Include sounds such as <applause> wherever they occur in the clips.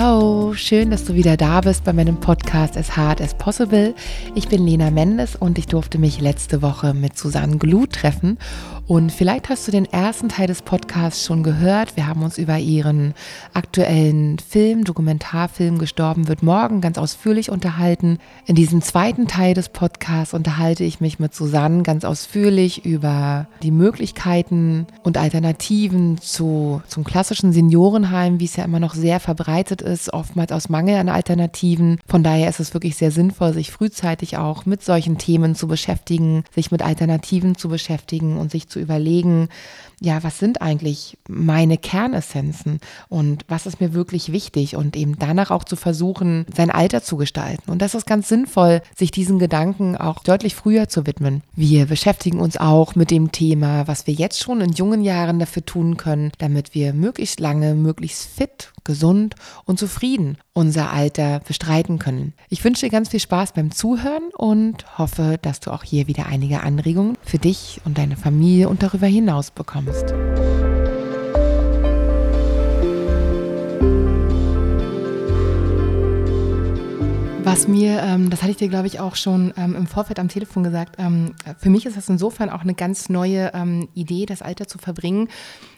Hello, schön, dass du wieder da bist bei meinem Podcast As Hard as Possible. Ich bin Lena Mendes und ich durfte mich letzte Woche mit Susanne Glut treffen und vielleicht hast du den ersten Teil des Podcasts schon gehört. Wir haben uns über ihren aktuellen Film, Dokumentarfilm Gestorben wird morgen ganz ausführlich unterhalten. In diesem zweiten Teil des Podcasts unterhalte ich mich mit Susanne ganz ausführlich über die Möglichkeiten und Alternativen zu, zum klassischen Seniorenheim, wie es ja immer noch sehr verbreitet ist, oftmals aus Mangel an Alternativen. Von daher ist es wirklich sehr sinnvoll, sich frühzeitig auch mit solchen Themen zu beschäftigen, sich mit Alternativen zu beschäftigen und sich zu überlegen, ja, was sind eigentlich meine Kernessenzen und was ist mir wirklich wichtig und eben danach auch zu versuchen, sein Alter zu gestalten. Und das ist ganz sinnvoll, sich diesen Gedanken auch deutlich früher zu widmen. Wir beschäftigen uns auch mit dem Thema, was wir jetzt schon in jungen Jahren dafür tun können, damit wir möglichst lange, möglichst fit, gesund und zufrieden unser Alter bestreiten können. Ich wünsche dir ganz viel Spaß beim Zuhören und hoffe, dass du auch hier wieder einige Anregungen für dich und deine Familie und darüber hinaus bekommst bekommst. Was mir, ähm, das hatte ich dir, glaube ich, auch schon ähm, im Vorfeld am Telefon gesagt, ähm, für mich ist das insofern auch eine ganz neue ähm, Idee, das Alter zu verbringen,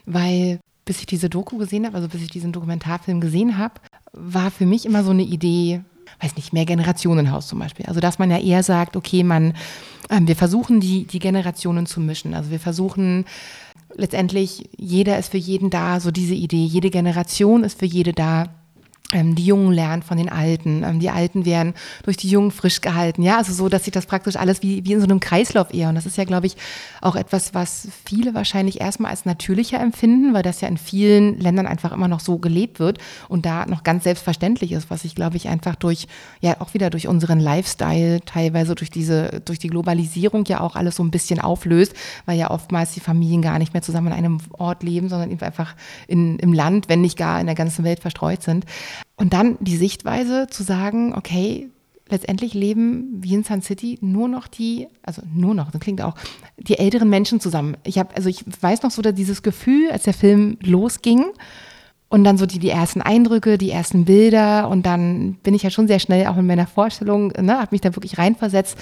weil bis ich diese Doku gesehen habe, also bis ich diesen Dokumentarfilm gesehen habe, war für mich immer so eine Idee, weiß nicht, mehr Generationenhaus zum Beispiel. Also dass man ja eher sagt, okay, man, ähm, wir versuchen die, die Generationen zu mischen. Also wir versuchen letztendlich, jeder ist für jeden da, so diese Idee, jede Generation ist für jede da. Ähm, die Jungen lernen von den Alten, ähm, die Alten werden durch die Jungen frisch gehalten. Ja, also so, dass sich das praktisch alles wie, wie in so einem Kreislauf eher. Und das ist ja, glaube ich, auch etwas, was viele wahrscheinlich erstmal als natürlicher empfinden, weil das ja in vielen Ländern einfach immer noch so gelebt wird und da noch ganz selbstverständlich ist, was sich, glaube ich, einfach durch, ja, auch wieder durch unseren Lifestyle, teilweise durch diese, durch die Globalisierung ja auch alles so ein bisschen auflöst, weil ja oftmals die Familien gar nicht mehr zusammen an einem Ort leben, sondern einfach in, im Land, wenn nicht gar in der ganzen Welt verstreut sind. Und dann die Sichtweise zu sagen, okay, letztendlich leben wie in Sun City nur noch die, also nur noch, das klingt auch, die älteren Menschen zusammen. Ich habe, also ich weiß noch so dass dieses Gefühl, als der Film losging und dann so die, die ersten Eindrücke, die ersten Bilder und dann bin ich ja schon sehr schnell auch in meiner Vorstellung, ne, habe mich da wirklich reinversetzt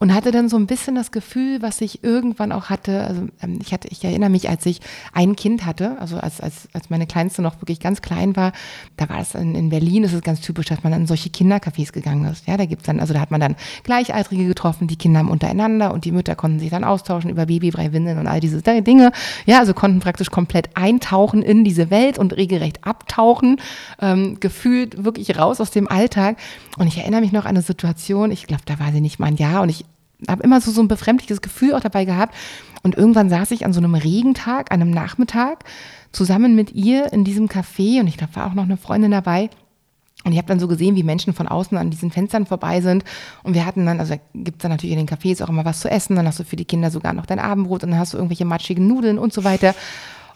und hatte dann so ein bisschen das Gefühl, was ich irgendwann auch hatte, also ähm, ich hatte, ich erinnere mich, als ich ein Kind hatte, also als, als, als meine Kleinste noch wirklich ganz klein war, da war es in, in Berlin, ist es ganz typisch, dass man in solche Kindercafés gegangen ist. Ja, da gibt's dann, also da hat man dann Gleichaltrige getroffen, die Kinder untereinander und die Mütter konnten sich dann austauschen über Babybrei, Windeln und all diese Dinge. Ja, also konnten praktisch komplett eintauchen in diese Welt und regelrecht abtauchen, ähm, gefühlt wirklich raus aus dem Alltag. Und ich erinnere mich noch an eine Situation, ich glaube, da war sie nicht mal ein Jahr und ich habe immer so, so ein befremdliches Gefühl auch dabei gehabt. Und irgendwann saß ich an so einem Regentag, an einem Nachmittag, zusammen mit ihr in diesem Café und ich glaube, war auch noch eine Freundin dabei. Und ich habe dann so gesehen, wie Menschen von außen an diesen Fenstern vorbei sind. Und wir hatten dann, also gibt es dann natürlich in den Cafés auch immer was zu essen. Dann hast du für die Kinder sogar noch dein Abendbrot und dann hast du irgendwelche matschigen Nudeln und so weiter.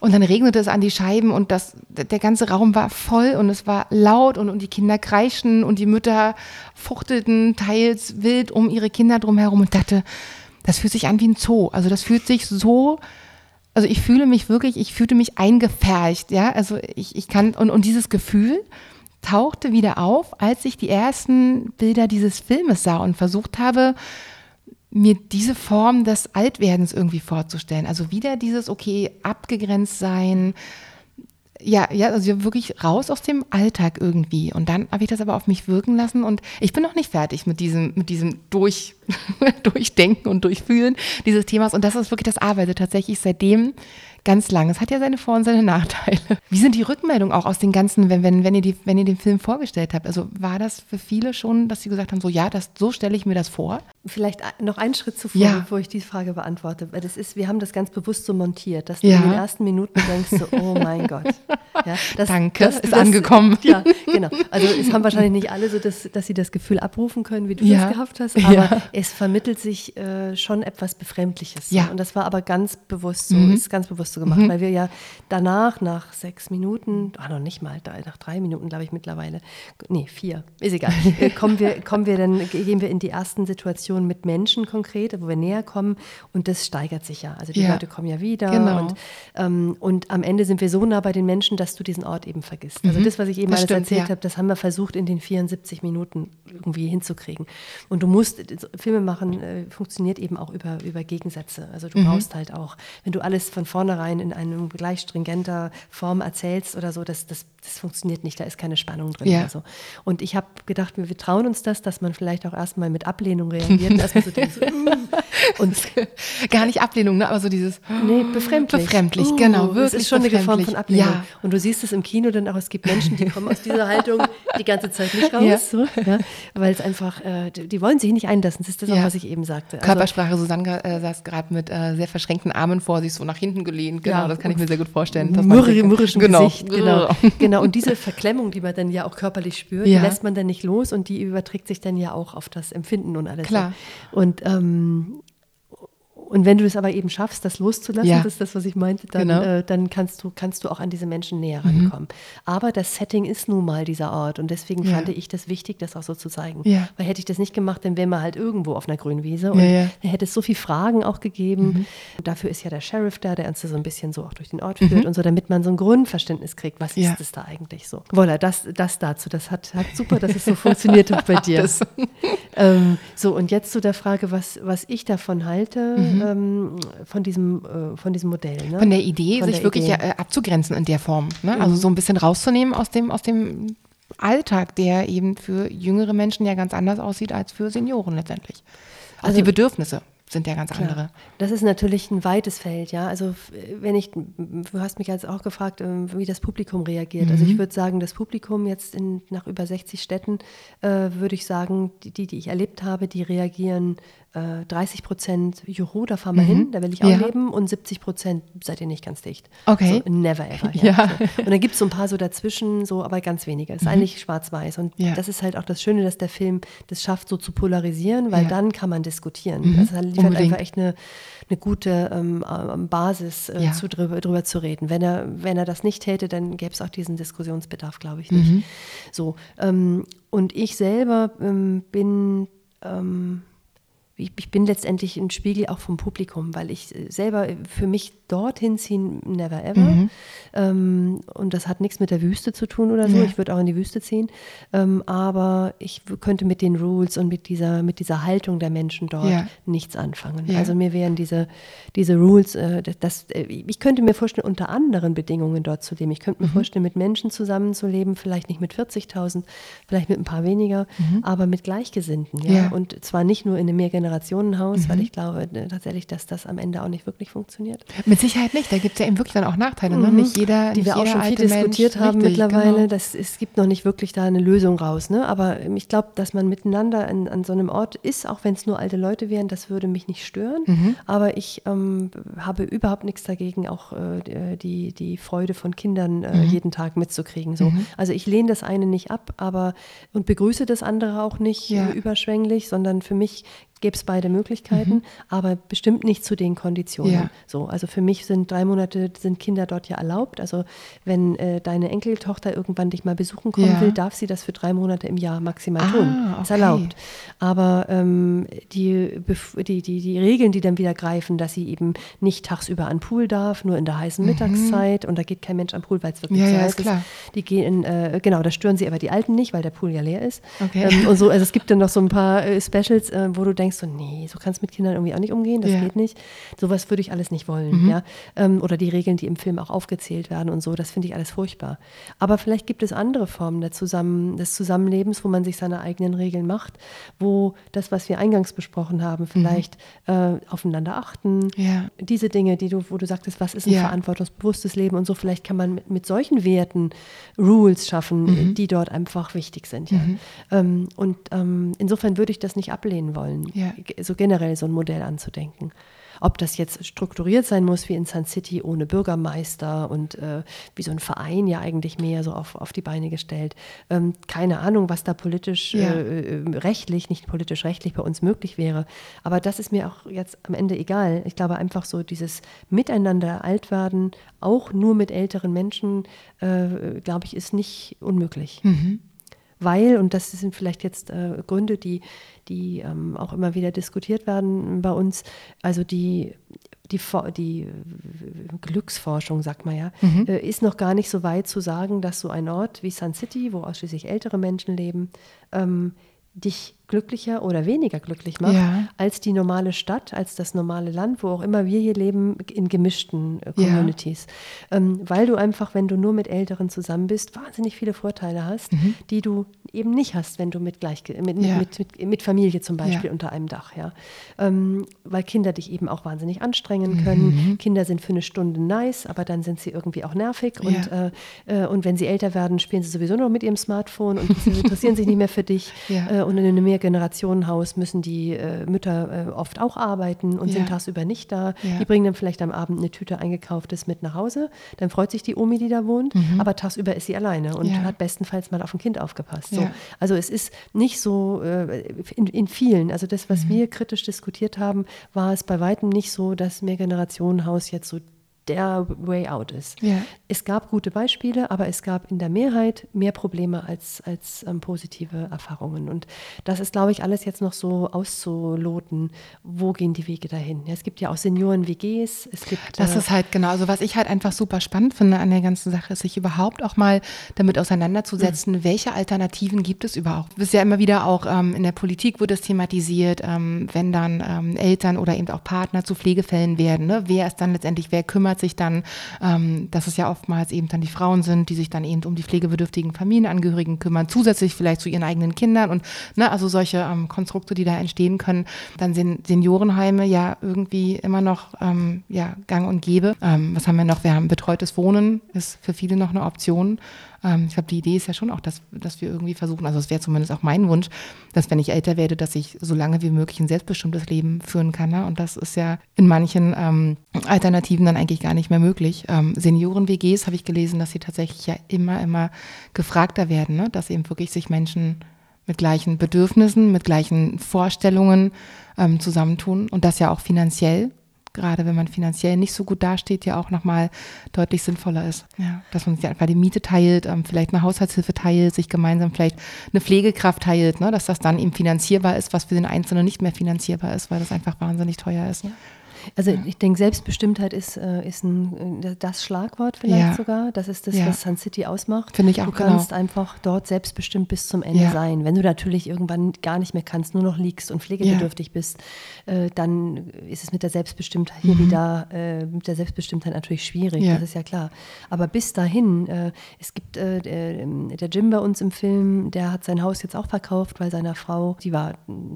Und dann regnete es an die Scheiben und das, der ganze Raum war voll und es war laut und, und die Kinder kreischten und die Mütter fuchtelten teils wild um ihre Kinder drumherum und dachte, das fühlt sich an wie ein Zoo. Also das fühlt sich so, also ich fühle mich wirklich, ich fühlte mich eingepfercht, ja. Also ich, ich kann, und, und dieses Gefühl tauchte wieder auf, als ich die ersten Bilder dieses Filmes sah und versucht habe, mir diese Form des Altwerdens irgendwie vorzustellen. Also wieder dieses, okay, abgegrenzt sein, ja, ja, also wirklich raus aus dem Alltag irgendwie. Und dann habe ich das aber auf mich wirken lassen und ich bin noch nicht fertig mit diesem, mit diesem Durch, <laughs> Durchdenken und Durchfühlen dieses Themas. Und das ist wirklich das Arbeit tatsächlich seitdem ganz lang. Es hat ja seine Vor- und seine Nachteile. Wie sind die Rückmeldungen auch aus den ganzen, wenn, wenn, wenn, ihr die, wenn ihr den Film vorgestellt habt? Also war das für viele schon, dass sie gesagt haben, so ja, das, so stelle ich mir das vor? Vielleicht noch einen Schritt zuvor, ja. bevor ich die Frage beantworte. Weil das ist, wir haben das ganz bewusst so montiert, dass du ja. in den ersten Minuten denkst, so, oh mein Gott. Ja, das, Danke, das, ist das, angekommen. <laughs> Ja, genau. Also es haben wahrscheinlich nicht alle so, dass, dass sie das Gefühl abrufen können, wie du ja. das gehabt hast, aber es vermittelt sich äh, schon etwas Befremdliches. Ja. Und das war aber ganz bewusst so, mhm. ist ganz bewusst du gemacht, mhm. weil wir ja danach, nach sechs Minuten, ah, noch nicht mal, nach drei Minuten, glaube ich, mittlerweile, nee, vier, ist egal, <laughs> äh, kommen wir, kommen wir dann, gehen wir in die ersten Situationen mit Menschen konkret, wo wir näher kommen und das steigert sich ja. Also die ja. Leute kommen ja wieder genau. und, ähm, und am Ende sind wir so nah bei den Menschen, dass du diesen Ort eben vergisst. Also mhm. das, was ich eben das alles stimmt, erzählt ja. habe, das haben wir versucht in den 74 Minuten irgendwie hinzukriegen. Und du musst, Filme machen äh, funktioniert eben auch über, über Gegensätze. Also du mhm. brauchst halt auch, wenn du alles von vornherein in einem gleich stringenter Form erzählst oder so, das, das, das funktioniert nicht, da ist keine Spannung drin. Ja. So. Und ich habe gedacht, wir, wir, trauen uns das, dass man vielleicht auch erstmal mit Ablehnung reagiert. <laughs> erstmal so denkt, so, mm. <laughs> und gar nicht Ablehnung, ne? aber so dieses <gasps> nee, befremdlich. Befremdlich, uh, genau. Wirklich das ist schon eine Form von Ablehnung. Ja. Und du siehst es im Kino dann auch, es gibt Menschen, die kommen aus dieser Haltung die ganze Zeit nicht raus, ja. so, ja? weil es einfach, äh, die wollen sich nicht einlassen. Das ist das auch, was ich eben sagte. Also, Körpersprache, Susanne äh, saß gerade mit äh, sehr verschränkten Armen vor sich, so nach hinten gelehnt. Genau, das kann ich mir sehr gut vorstellen. Mürri, mürrischen genau. Gesicht. Genau. <laughs> genau. Und diese Verklemmung, die man dann ja auch körperlich spürt, die lässt man dann nicht los und die überträgt sich dann ja auch auf das Empfinden und alles. Klar. Und ähm, und wenn du es aber eben schaffst, das loszulassen, ja. das ist das, was ich meinte, dann, genau. äh, dann kannst, du, kannst du auch an diese Menschen näher mhm. rankommen. Mhm. Aber das Setting ist nun mal dieser Ort und deswegen ja. fand ich das wichtig, das auch so zu zeigen. Ja. Weil hätte ich das nicht gemacht, dann wären wir halt irgendwo auf einer grünen Wiese und dann hätte es so viele Fragen auch gegeben. Mhm. Dafür ist ja der Sheriff da, der uns so ein bisschen so auch durch den Ort führt mhm. und so, damit man so ein Grundverständnis kriegt, was ist es da eigentlich so. Voilà, das, das dazu, das hat, hat super, dass es so <laughs> funktioniert auch bei dir. ähm, so, und jetzt zu der Frage, was, was ich davon halte. Mhm ähm, von, diesem, äh, von diesem Modell. Ne? Von der Idee, von sich der wirklich Idee. Äh, abzugrenzen in der Form. Ne? Also mhm. so ein bisschen rauszunehmen aus dem, aus dem Alltag, der eben für jüngere Menschen ja ganz anders aussieht als für Senioren letztendlich. Also, also die Bedürfnisse sind ja ganz Klar. andere. Das ist natürlich ein weites Feld, ja. Also wenn ich, du hast mich jetzt auch gefragt, ähm, wie das Publikum reagiert. Mhm. Also ich mhm. würde sagen, das Publikum jetzt in, nach über 60 Städten, äh, würde ich sagen, die, die ich erlebt habe, die reagieren 30 äh, Prozent, Juhu, da fahren wir mhm. hin, da will ich auch ja. leben und 70 Prozent seid ihr nicht ganz dicht. Okay. So, never ever. <laughs> Ja. ja. So. Und dann gibt es so ein paar so dazwischen, so, aber ganz wenige. Es ist mhm. eigentlich schwarz-weiß. Und ja. das ist halt auch das Schöne, dass der Film das schafft, so zu polarisieren, weil dann kann man diskutieren. Mhm. Das liefert Unbedingt. einfach echt eine, eine gute ähm, ähm Basis, äh, zu, drüber, drüber, zu reden. Wenn er, wenn er das nicht täte, dann gäbe es auch diesen Diskussionsbedarf, glaube ich, nicht. Mhm. So. Ähm, und ich selber ähm, bin ähm, ich, ich, bin letztendlich ein Spiegel auch vom Publikum, weil ich selber für mich dorthin ziehen, never ever. Mhm. Ähm, und das hat nichts mit der Wüste zu tun oder so. Ja. Ich würde auch in die Wüste ziehen. Ähm, aber ich könnte mit den Rules und mit dieser, mit dieser Haltung der Menschen dort ja. nichts anfangen. Ja. Also mir wären diese, diese Rules, äh, das, äh, ich könnte mir vorstellen, unter anderen Bedingungen dort zu leben. Ich könnte mir mhm. vorstellen, mit Menschen zusammenzuleben, vielleicht nicht mit 40.000, vielleicht mit ein paar weniger, mhm. aber mit Gleichgesinnten. Ja? Und zwar nicht nur in einem Mehrgenerationenhaus, weil mhm. ich glaube äh, tatsächlich, dass das am Ende auch nicht wirklich funktioniert. Mit Sicherheit nicht. Da gibt es ja eben wirklich dann auch Nachteile. Ne? Mhm. Nicht jeder, die nicht wir auch schon viel diskutiert Mensch, haben richtig, mittlerweile. Genau. Das, es gibt noch nicht wirklich da eine Lösung raus. Ne? Aber ich glaube, dass man miteinander an, an, so einem Ort ist, auch wenn es nur alte Leute wären, das würde mich nicht stören. Mhm. Aber ich ähm, habe überhaupt nichts dagegen, auch äh, die, die Freude von Kindern äh, mhm. jeden Tag mitzukriegen. So. Mhm. Also ich lehne das eine nicht ab, aber und begrüße das andere auch nicht ja. überschwänglich, sondern für mich gäbe es beide Möglichkeiten, mhm. aber bestimmt nicht zu den Konditionen. Ja. So, also für mich sind drei Monate sind Kinder dort ja erlaubt. Also wenn äh, deine Enkeltochter irgendwann dich mal besuchen kommen ja. will, darf sie das für drei Monate im Jahr maximal ah, tun. Okay. Ist erlaubt. Aber ähm, die, die, die, die Regeln, die dann wieder greifen, dass sie eben nicht tagsüber an Pool darf, nur in der heißen mhm. Mittagszeit und da geht kein Mensch am Pool, weil es wirklich ja, zu ja, heiß ist. Klar. Die gehen, äh, genau, da stören sie aber die Alten nicht, weil der Pool ja leer ist. Okay. Ähm, und so, also es gibt dann noch so ein paar äh, Specials, äh, wo du denkst, denkst so, nee, so kannst du mit Kindern irgendwie auch nicht umgehen, das ja. geht nicht. Sowas würde ich alles nicht wollen, mhm. ja. Ähm, oder die Regeln, die im Film auch aufgezählt werden und so, das finde ich alles furchtbar. Aber vielleicht gibt es andere Formen Zusammen des Zusammenlebens, wo man sich seine eigenen Regeln macht, wo das, was wir eingangs besprochen haben, vielleicht mhm. äh, aufeinander achten, ja. diese Dinge, die du, wo du sagtest, was ist ein ja. verantwortungsbewusstes Leben und so, vielleicht kann man mit, mit solchen Werten Rules schaffen, mhm. die dort einfach wichtig sind. Ja. Mhm. Ähm, und ähm, insofern würde ich das nicht ablehnen wollen ja. so generell so ein Modell anzudenken. Ob das jetzt strukturiert sein muss wie in Sun City ohne Bürgermeister und äh, wie so ein Verein ja eigentlich mehr so auf, auf die Beine gestellt. Ähm, keine Ahnung, was da politisch, ja. äh, rechtlich, nicht politisch rechtlich bei uns möglich wäre. Aber das ist mir auch jetzt am Ende egal. Ich glaube einfach so dieses Miteinander alt werden, auch nur mit älteren Menschen, äh, glaube ich, ist nicht unmöglich. Mhm weil, und das sind vielleicht jetzt äh, Gründe, die, die ähm, auch immer wieder diskutiert werden bei uns, also die, die, die Glücksforschung, sagt man ja, mhm. äh, ist noch gar nicht so weit zu sagen, dass so ein Ort wie Sun City, wo ausschließlich ältere Menschen leben, ähm, dich glücklicher oder weniger glücklich macht ja. als die normale Stadt, als das normale Land, wo auch immer wir hier leben, in gemischten äh, Communities. Ja. Ähm, weil du einfach, wenn du nur mit Älteren zusammen bist, wahnsinnig viele Vorteile hast, mhm. die du eben nicht hast, wenn du mit, gleich, mit, ja. mit, mit, mit, Familie zum Beispiel unter einem Dach. Ja? Ähm, weil Kinder dich eben auch wahnsinnig anstrengen können. Mhm. Kinder sind für eine Stunde nice, aber dann sind sie irgendwie auch nervig. Und, äh, äh, und wenn sie älter werden, spielen sie sowieso noch mit ihrem Smartphone und sie interessieren sich nicht mehr für dich. <laughs> Äh, und in einem Mehrgenerationenhaus müssen die äh, Mütter äh, oft auch arbeiten und ja. sind tagsüber nicht da. Ja. Die bringen dann vielleicht am Abend eine Tüte eingekauftes mit nach Hause. Dann freut sich die Omi, die da wohnt, mhm. aber tagsüber ist sie alleine und ja. hat bestenfalls mal auf ein Kind aufgepasst. So. Also es ist nicht so äh, in, in, vielen, also das, was mhm. wir kritisch diskutiert haben, war es bei weitem nicht so, dass Mehrgenerationenhaus jetzt so der Way out ist. Ja. Es gab gute Beispiele, aber es gab in der Mehrheit mehr Probleme als, als ähm, positive Erfahrungen. Und das ist, glaube ich, alles jetzt noch so auszuloten. Wo gehen die Wege dahin? Ja, es gibt ja auch Senioren-WGs. Es gibt, das äh, ist halt genau. Also, was ich halt einfach super spannend finde an der ganzen Sache, ist, sich überhaupt auch mal damit auseinanderzusetzen, mhm. welche Alternativen gibt es überhaupt. Es ist ja immer wieder auch ähm, in der Politik wurde es thematisiert, ähm, wenn dann ähm, Eltern oder eben auch Partner zu Pflegefällen werden. Ne? Wer ist dann letztendlich, wer kümmert kümmert sich dann, ähm, dass es ja oftmals eben dann die Frauen sind, die sich dann eben um die pflegebedürftigen Familienangehörigen kümmern, zusätzlich vielleicht zu ihren eigenen Kindern und ne, also solche ähm, Konstrukte, die da entstehen können. Dann sind Seniorenheime ja irgendwie immer noch ähm, ja, gang und gäbe. Ähm, was haben wir noch? Wir haben betreutes Wohnen, ist für viele noch eine Option. Ähm, ich glaube, die Idee ist ja schon auch, dass, dass wir irgendwie versuchen, also es wäre zumindest auch mein Wunsch, dass wenn ich älter werde, dass ich so lange wie möglich ein selbstbestimmtes Leben führen kann. Ne? Und das ist ja in manchen ähm, Alternativen dann eigentlich gar nicht mehr möglich. Ähm, Senioren-WGs habe ich gelesen, dass sie tatsächlich ja immer, immer gefragter werden, ne? dass eben wirklich sich Menschen mit gleichen Bedürfnissen, mit gleichen Vorstellungen ähm, zusammentun und das ja auch finanziell gerade wenn man finanziell nicht so gut dasteht, ja auch nochmal deutlich sinnvoller ist. Ja, dass man sich einfach die Miete teilt, ähm, vielleicht eine Haushaltshilfe teilt, sich gemeinsam vielleicht eine Pflegekraft teilt, ne, dass das dann eben finanzierbar ist, was für den Einzelnen nicht mehr finanzierbar ist, weil das einfach wahnsinnig teuer ist. Ja. Also ich denke, Selbstbestimmtheit ist, äh, ist ein, äh, das Schlagwort vielleicht ja. sogar. Das ist das, ja. was Sun City ausmacht. Finde ich auch. Du kannst genau. einfach dort selbstbestimmt bis zum Ende ja. sein. Wenn du natürlich irgendwann gar nicht mehr kannst, nur noch liegst und pflegebedürftig bist, äh, dann ist es mit der Selbstbestimmtheit hier mhm. wieder, äh, mit der Selbstbestimmtheit natürlich schwierig. Das ist ja klar. Aber bis dahin, äh, es gibt äh, der, der Jim bei uns im Film, der hat sein Haus jetzt auch verkauft, weil seiner Frau, die war,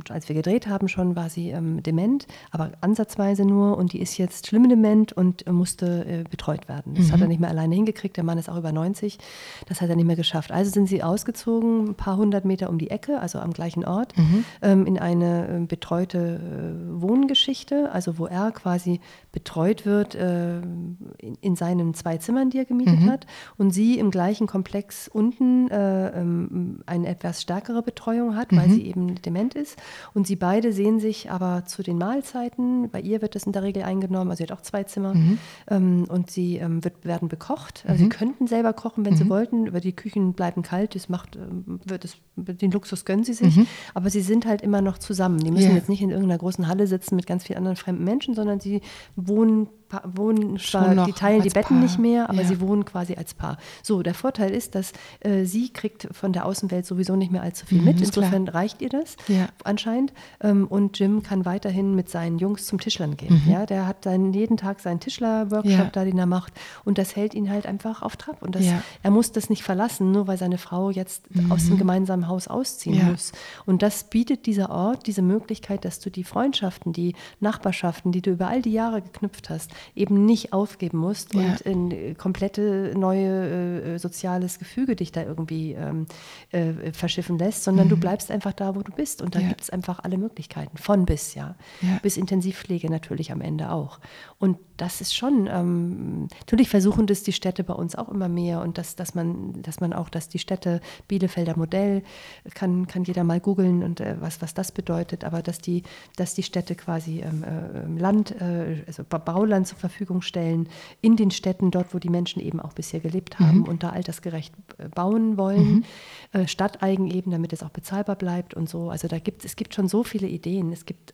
als wir gedreht haben schon, war sie ähm, dement, aber ansatzweise nur nur und die ist jetzt schlimm dement und musste äh, betreut werden. Das mhm. hat er nicht mehr alleine hingekriegt. Der Mann ist auch über 90. Das hat er nicht mehr geschafft. Also sind sie ausgezogen, ein paar hundert Meter um die Ecke, also am gleichen Ort, mhm. ähm, in eine äh, betreute äh, Wohngeschichte, also wo er quasi betreut wird äh, in, in, seinen zwei Zimmern, die er gemietet mhm. hat, und sie im gleichen Komplex unten äh, ähm, eine etwas stärkere Betreuung hat, weil mhm. sie eben dement ist. Und sie beide sehen sich aber zu den Mahlzeiten. Bei ihr wird es in der Regel eingenommen. Also sie hat auch zwei Zimmer. Mhm. Ähm, und sie ähm, wird, werden bekocht. Also mhm. sie könnten selber kochen, wenn mhm. sie wollten, aber die Küchen bleiben kalt. Das macht, ähm, wird es, den Luxus gönnen sie sich. Mhm. Aber sie sind halt immer noch zusammen. Die müssen yeah. jetzt nicht in irgendeiner großen Halle sitzen mit ganz vielen anderen fremden Menschen, sondern sie wohnen wohnen zwar, die teilen die Betten Paar. nicht mehr, aber ja. sie wohnen quasi als Paar. So, der Vorteil ist, dass äh, sie kriegt von der Außenwelt sowieso nicht mehr allzu viel mhm, mit. Insofern klar. reicht ihr das ja. anscheinend. Ähm, und Jim kann weiterhin mit seinen Jungs zum Tischlern gehen. Mhm. Ja, der hat dann jeden Tag seinen Tischler-Workshop ja. da, den er macht. Und das hält ihn halt einfach auf Trab. Und das, er muss das nicht verlassen, nur weil seine Frau jetzt mhm. aus dem gemeinsamen Haus ausziehen muss. Und das bietet dieser Ort diese Möglichkeit, dass du die Freundschaften, die Nachbarschaften, die du über all die Jahre geknüpft hast, eben nicht aufgeben musst ja. und in komplette neue äh, soziales Gefüge dich da irgendwie ähm, äh, verschiffen lässt, sondern mhm. du bleibst einfach da, wo du bist. Und da ja. gibt es einfach alle Möglichkeiten, von bis, ja. ja. Bis Intensivpflege natürlich am Ende auch. Und das ist schon, ähm, natürlich versuchen das die Städte bei uns auch immer mehr und dass, dass, man, dass man auch, dass die Städte, Bielefelder Modell, kann, kann jeder mal googeln und äh, was, was das bedeutet, aber dass die, dass die Städte quasi ähm, äh, Land, äh, also Bauland zur Verfügung stellen, in den Städten, dort, wo die Menschen eben auch bisher gelebt haben mhm. und da altersgerecht äh, bauen wollen, mhm. Äh, stadteigen eben, damit es auch bezahlbar bleibt und so. Also da gibt es gibt schon so viele Ideen. Es gibt,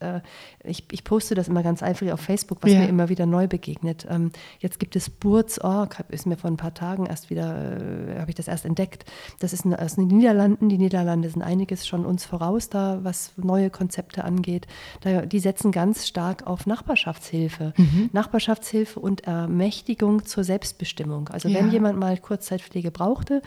ich, ich poste das immer ganz eifrig auf Facebook, was ja. mir immer wieder neu begegnet. Ähm, jetzt gibt es Burz.org, ist mir vor ein paar Tagen erst wieder, äh, habe ich das erst entdeckt. Das ist aus den Niederlanden. Die Niederlande sind einiges schon uns voraus da, was neue Konzepte angeht. Da, die setzen ganz stark auf Nachbarschaftshilfe. Mhm. Nachbarschaftshilfe und Ermächtigung zur Selbstbestimmung. Also ja. wenn jemand mal Kurzzeitpflege brauchte,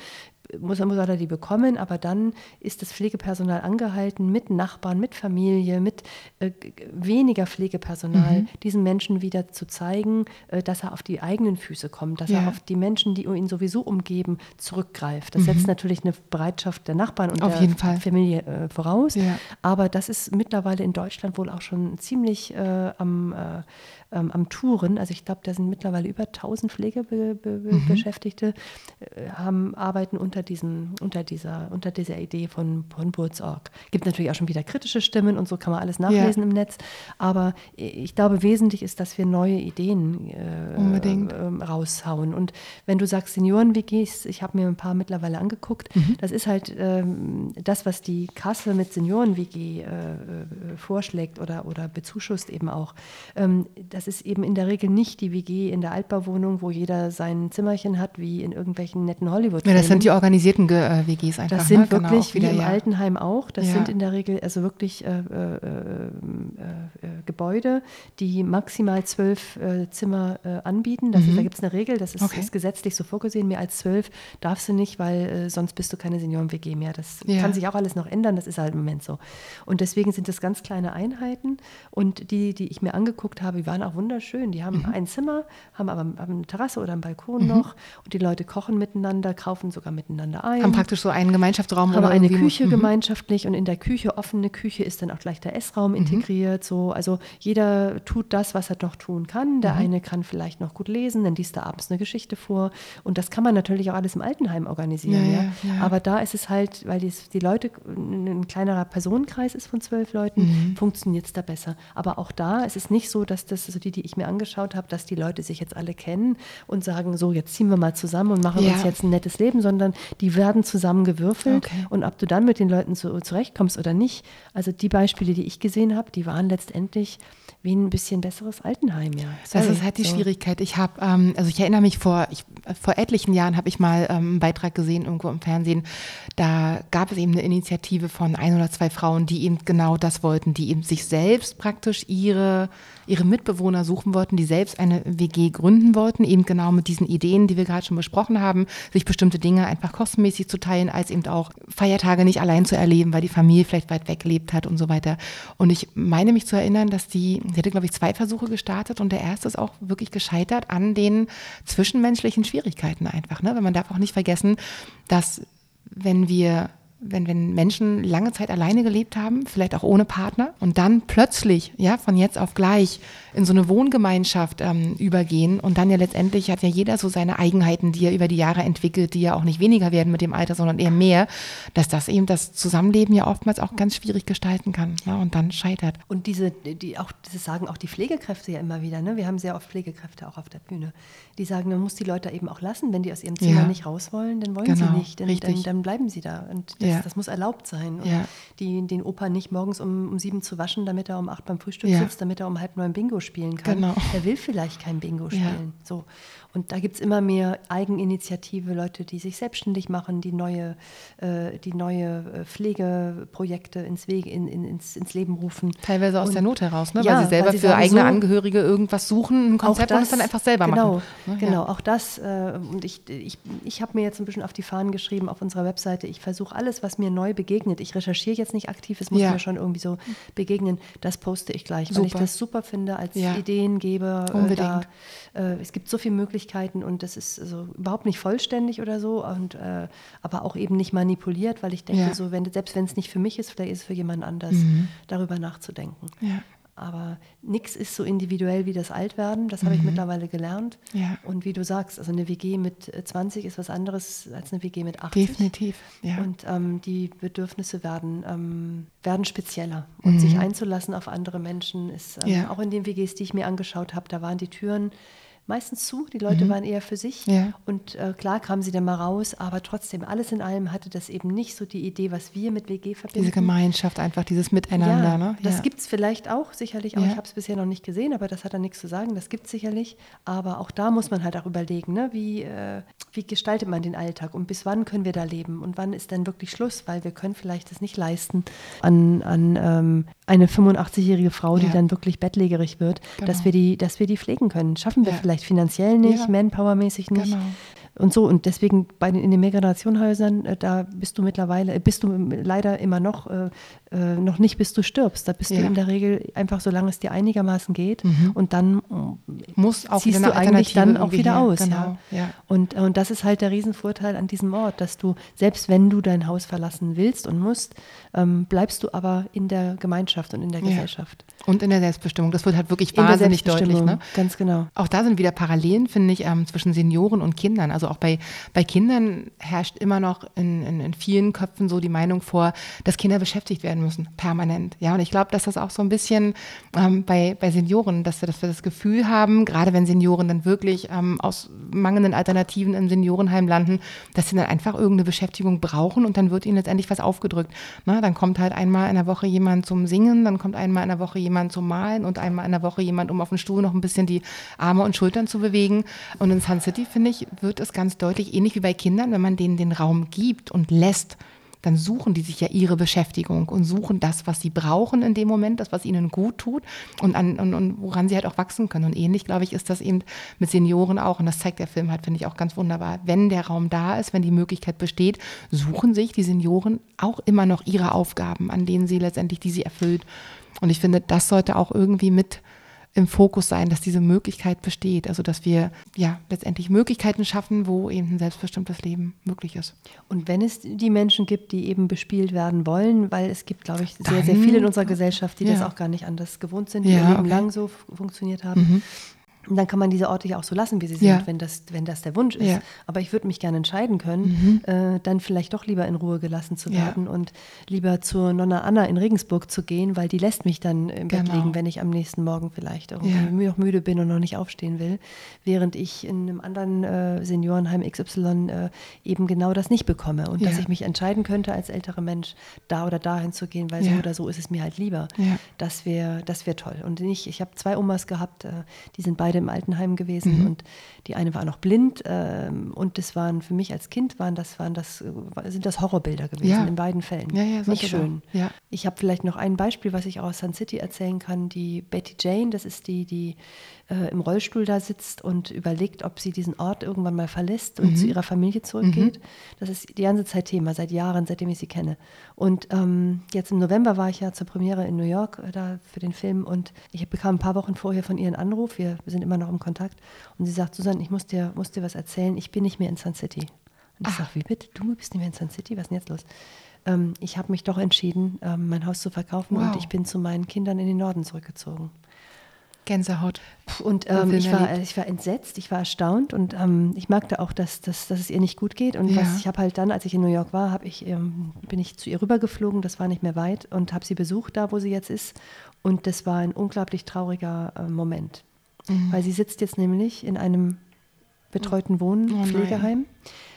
muss, muss er die bekommen, aber dann ist das Pflegepersonal angehalten, mit Nachbarn, mit Familie, mit äh, weniger Pflegepersonal, mhm. diesen Menschen wieder zu zeigen, äh, dass er auf die eigenen Füße kommt, dass ja. er auf die Menschen, die ihn sowieso umgeben, zurückgreift. Das mhm. setzt natürlich eine Bereitschaft der Nachbarn und auf der Familie äh, voraus, ja. aber das ist mittlerweile in Deutschland wohl auch schon ziemlich äh, am äh, ähm, am Touren. Also ich glaube, da sind mittlerweile über 1000 Pflegebeschäftigte, mhm. äh, haben, arbeiten unter, diesen, unter, dieser, unter dieser Idee von, von Burzorg. Gibt natürlich auch schon wieder kritische Stimmen und so kann man alles nachlesen ja. im Netz. Aber ich glaube, wesentlich ist, dass wir neue Ideen äh, äh, raushauen. Und wenn du sagst Senioren-WGs, ich habe mir ein paar mittlerweile angeguckt, mhm. das ist halt ähm, das, was die Kasse mit Senioren-WG äh, äh, vorschlägt oder, oder bezuschusst eben auch. Ähm, das ist eben in der Regel nicht die WG in der Altbauwohnung, wo jeder sein Zimmerchen hat, wie in irgendwelchen netten hollywood Ja, das sind die organisierten äh, WGs einfach. Das sind ne? Genau, wirklich, genau, wie im ja. Altenheim auch, das ja. sind in der Regel also wirklich äh, äh, äh, äh Gebäude, die maximal zwölf Zimmer anbieten. Das mhm. da gibt es eine Regel, das ist, okay. ist, gesetzlich so vorgesehen, mehr als zwölf darfst du nicht, weil sonst bist du keine Senioren-WG mehr. Das ja. kann sich auch alles noch ändern, das ist halt im Moment so. Und deswegen sind das ganz kleine Einheiten und die, die ich mir angeguckt habe, die waren auch wunderschön. Die haben mhm. ein Zimmer, haben aber haben eine Terrasse oder einen Balkon mhm. noch und die Leute kochen miteinander, kaufen sogar miteinander ein. Haben praktisch so einen Gemeinschaftsraum haben oder eine Küche mhm. gemeinschaftlich und in der Küche, offene Küche, ist dann auch gleich der Essraum mhm. integriert. So. Also jeder tut das, was er noch tun kann. Der mhm. eine kann vielleicht noch gut lesen, dann liest er abends eine Geschichte vor. Und das kann man natürlich auch alles im Altenheim organisieren. Ja, ja. Ja, Aber da ist es halt, weil die, die Leute, ein kleinerer Personenkreis ist von zwölf Leuten, mhm. funktioniert es da besser. Aber auch da ist es nicht so, dass das also die, die ich mir angeschaut habe, dass die Leute sich jetzt alle kennen und sagen, so, jetzt ziehen wir mal zusammen und machen uns jetzt ein nettes Leben, sondern die werden zusammengewürfelt okay. und ob du dann mit den Leuten zu, zurechtkommst oder nicht. Also die Beispiele, die ich gesehen habe, die waren letztendlich wie ein bisschen besseres Altenheim, ja. Sorry. Das ist halt die so. Schwierigkeit. Ich habe, ähm, also ich erinnere mich vor, ich, vor etlichen Jahren habe ich mal ähm, einen Beitrag gesehen irgendwo im Fernsehen. Da gab es eben eine Initiative von ein oder zwei Frauen, die eben genau das wollten, die eben sich selbst praktisch ihre, ihre Mitbewohner suchen wollten, die selbst eine WG gründen wollten, eben genau mit diesen Ideen, die wir gerade schon besprochen haben, sich bestimmte Dinge einfach kostenmäßig zu teilen, als eben auch Feiertage nicht allein zu erleben, weil die Familie vielleicht weit weg gelebt hat und so weiter. Und ich meine mich zu erinnern, dass die Sie hatte, glaube ich, zwei Versuche gestartet und der erste ist auch wirklich gescheitert an den zwischenmenschlichen Schwierigkeiten einfach. Ne? Weil man darf auch nicht vergessen, dass wenn wir wenn, wenn Menschen lange Zeit alleine gelebt haben, vielleicht auch ohne Partner, und dann plötzlich, ja, von jetzt auf gleich in so eine Wohngemeinschaft ähm, übergehen und dann ja letztendlich hat ja jeder so seine Eigenheiten, die er über die Jahre entwickelt, die ja auch nicht weniger werden mit dem Alter, sondern eher mehr, dass das eben das Zusammenleben ja oftmals auch ganz schwierig gestalten kann ja, und dann scheitert. Und diese, die auch, das sagen auch die Pflegekräfte ja immer wieder, ne? wir haben sehr oft Pflegekräfte auch auf der Bühne, die sagen, man muss die Leute eben auch lassen, wenn die aus ihrem Zimmer ja. nicht raus wollen, dann wollen genau, sie nicht, dann, dann, dann, bleiben sie da und das, ja. das muss erlaubt sein. Und ja. die, den Opa nicht morgens um, um sieben zu waschen, damit er um acht beim Frühstück sitzt, damit er um halb neun Bingo spielen kann. Genau. Er will vielleicht kein Bingo spielen. So. Und da gibt es immer mehr Eigeninitiative, Leute, die sich selbstständig machen, die neue, äh, die neue äh, Pflegeprojekte ins, Wege, in, in, ins, ins Leben rufen. Teilweise aus und, der Not heraus, ne? Ja, weil sie selber weil sie für eigene so, Angehörige irgendwas suchen, ein Konzept das, und es dann einfach selber genau, machen. Ne? Genau, auch das. Äh, und ich, ich, ich habe mir jetzt ein bisschen auf die Fahnen geschrieben auf unserer Webseite, ich versuche alles was mir neu begegnet, ich recherchiere jetzt nicht aktiv, es muss ja. mir schon irgendwie so begegnen, das poste ich gleich, super. weil ich das super finde als ja. Ideengeber. Äh, Unbedingt. Da, äh, es gibt so viele Möglichkeiten und das ist also überhaupt nicht vollständig oder so, und, äh, aber auch eben nicht manipuliert, weil ich denke, ja. so, wenn, selbst wenn es nicht für mich ist, vielleicht ist es für jemand anders, mhm. darüber nachzudenken. Ja. Aber nichts ist so individuell wie das Altwerden, das habe ich mhm. mittlerweile gelernt. Ja. Und wie du sagst, also eine WG mit 20 ist was anderes als eine WG mit 80. Definitiv, ja. Und ähm, die Bedürfnisse werden, ähm, werden spezieller. Und mhm. sich einzulassen auf andere Menschen ist ähm, ja. auch in den WGs, die ich mir angeschaut habe, da waren die Türen meistens zu. Die Leute mhm. waren eher für sich. Ja. Und äh, klar kamen sie dann mal raus, aber trotzdem, alles in allem hatte das eben nicht so die Idee, was wir mit WG verbinden. Diese Gemeinschaft, einfach dieses Miteinander. Ja, ne? Das gibt es vielleicht auch, sicherlich auch. Ich habe es bisher noch nicht gesehen, aber das hat da nichts zu sagen. Das gibt es sicherlich. Aber auch da muss man halt auch überlegen, ne? wie, äh, wie gestaltet man den Alltag und bis wann können wir da leben und wann ist dann wirklich Schluss, weil wir können vielleicht das nicht leisten an, an ähm, eine 85-jährige Frau, die dann wirklich bettlägerig wird, genau. dass, wir die, dass wir die pflegen können. Schaffen wir vielleicht vielleicht finanziell nicht, ja. manpowermäßig nicht. Genau und so. Und deswegen bei den, in den Mehrgenerationenhäusern, äh, da bist du mittlerweile, äh, bist du leider immer noch, äh, äh, noch nicht, bis du stirbst. Da bist ja. du in der Regel einfach, solange es dir einigermaßen geht. Mhm. Und dann äh, Muss auch ziehst du eigentlich dann auch wieder aus. Genau. Ja. ja. Und, und das ist halt der Riesenvorteil an diesem Ort, dass du, selbst wenn du dein Haus verlassen willst und musst, ähm, bleibst du aber in der Gemeinschaft und in der ja. Gesellschaft. Und in der Selbstbestimmung. Das wird halt wirklich in wahnsinnig deutlich. Ne? Ganz genau. Auch da sind wieder Parallelen, finde ich, ähm, zwischen Senioren und Kindern. Also also auch bei, bei Kindern herrscht immer noch in, in, in vielen Köpfen so die Meinung vor, dass Kinder beschäftigt werden müssen, permanent. Ja, und ich glaube, dass das auch so ein bisschen ähm, bei, bei Senioren, dass wir, dass wir das Gefühl haben, gerade wenn Senioren dann wirklich ähm, aus mangelnden Alternativen im Seniorenheim landen, dass sie dann einfach irgendeine Beschäftigung brauchen und dann wird ihnen letztendlich was aufgedrückt. Na, dann kommt halt einmal in der Woche jemand zum Singen, dann kommt einmal in der Woche jemand zum Malen und einmal in der Woche jemand, um auf dem Stuhl noch ein bisschen die Arme und Schultern zu bewegen. Und in Sun City, finde ich, wird es ganz deutlich, ähnlich wie bei Kindern, wenn man denen den Raum gibt und lässt, dann suchen die sich ja ihre Beschäftigung und suchen das, was sie brauchen in dem Moment, das, was ihnen gut tut und, an, und, und woran sie halt auch wachsen können. Und ähnlich, glaube ich, ist das eben mit Senioren auch. Und das zeigt der Film halt, finde ich auch ganz wunderbar. Wenn der Raum da ist, wenn die Möglichkeit besteht, suchen sich die Senioren auch immer noch ihre Aufgaben, an denen sie letztendlich, die sie erfüllt. Und ich finde, das sollte auch irgendwie mit im Fokus sein, dass diese Möglichkeit besteht. Also dass wir ja letztendlich Möglichkeiten schaffen, wo eben ein selbstbestimmtes Leben möglich ist. Und wenn es die Menschen gibt, die eben bespielt werden wollen, weil es gibt, glaube ich, sehr, Dann, sehr viele in unserer Gesellschaft, die ja. das auch gar nicht anders gewohnt sind, die ja, ihr Leben okay. lang so funktioniert haben. Mhm. Und dann kann man diese Orte ja auch so lassen, wie sie sind, ja. wenn, das, wenn das der Wunsch ist. Ja. Aber ich würde mich gerne entscheiden können, mhm. äh, dann vielleicht doch lieber in Ruhe gelassen zu werden ja. und lieber zur Nonna Anna in Regensburg zu gehen, weil die lässt mich dann im genau. Bett liegen, wenn ich am nächsten Morgen vielleicht irgendwie noch müde bin und noch nicht aufstehen will, während ich in einem anderen äh, Seniorenheim XY äh, eben genau das nicht bekomme und dass ich mich entscheiden könnte als älterer Mensch, da oder dahin zu gehen, weil so oder so ist es mir halt lieber. Das wäre das wär toll. Und nicht, ich habe zwei Omas gehabt, äh, die sind beide beide im Altenheim gewesen mhm. und die eine war noch blind ähm, und das waren für mich als Kind waren das waren das äh, sind das Horrorbilder gewesen ja. in beiden Fällen. Ja, ja, Nicht schön. Ja. Ich habe vielleicht noch ein Beispiel, was ich auch aus Sun City erzählen kann. Die Betty Jane, das ist die, die äh, im Rollstuhl da sitzt und überlegt, ob sie diesen Ort irgendwann mal verlässt und mhm. zu ihrer Familie zurückgeht. Mhm. Das ist die ganze Zeit Thema, seit Jahren, seitdem ich sie kenne. Und ähm, jetzt im November war ich ja zur Premiere in New York äh, da für den Film und ich bekam ein paar Wochen vorher von ihr einen Anruf. Wir sind immer noch im Kontakt. Und sie sagt, Susanne, ich muss dir, muss dir was erzählen. Ich bin nicht mehr in Sun City. Und ich sage, wie bitte? Du bist nicht mehr in Sun City? Was ist denn jetzt los? Ähm, ich habe mich doch entschieden, ähm, mein Haus zu verkaufen wow. und ich bin zu meinen Kindern in den Norden zurückgezogen. Gänsehaut. Und ähm, ich, war, ich war entsetzt, ich war erstaunt und ähm, ich merkte auch, dass, dass, dass es ihr nicht gut geht. Und ja. was ich habe halt dann, als ich in New York war, ich, ähm, bin ich zu ihr rübergeflogen, das war nicht mehr weit, und habe sie besucht, da wo sie jetzt ist. Und das war ein unglaublich trauriger äh, Moment. Mhm. Weil sie sitzt jetzt nämlich in einem betreuten Wohnen, oh Pflegeheim.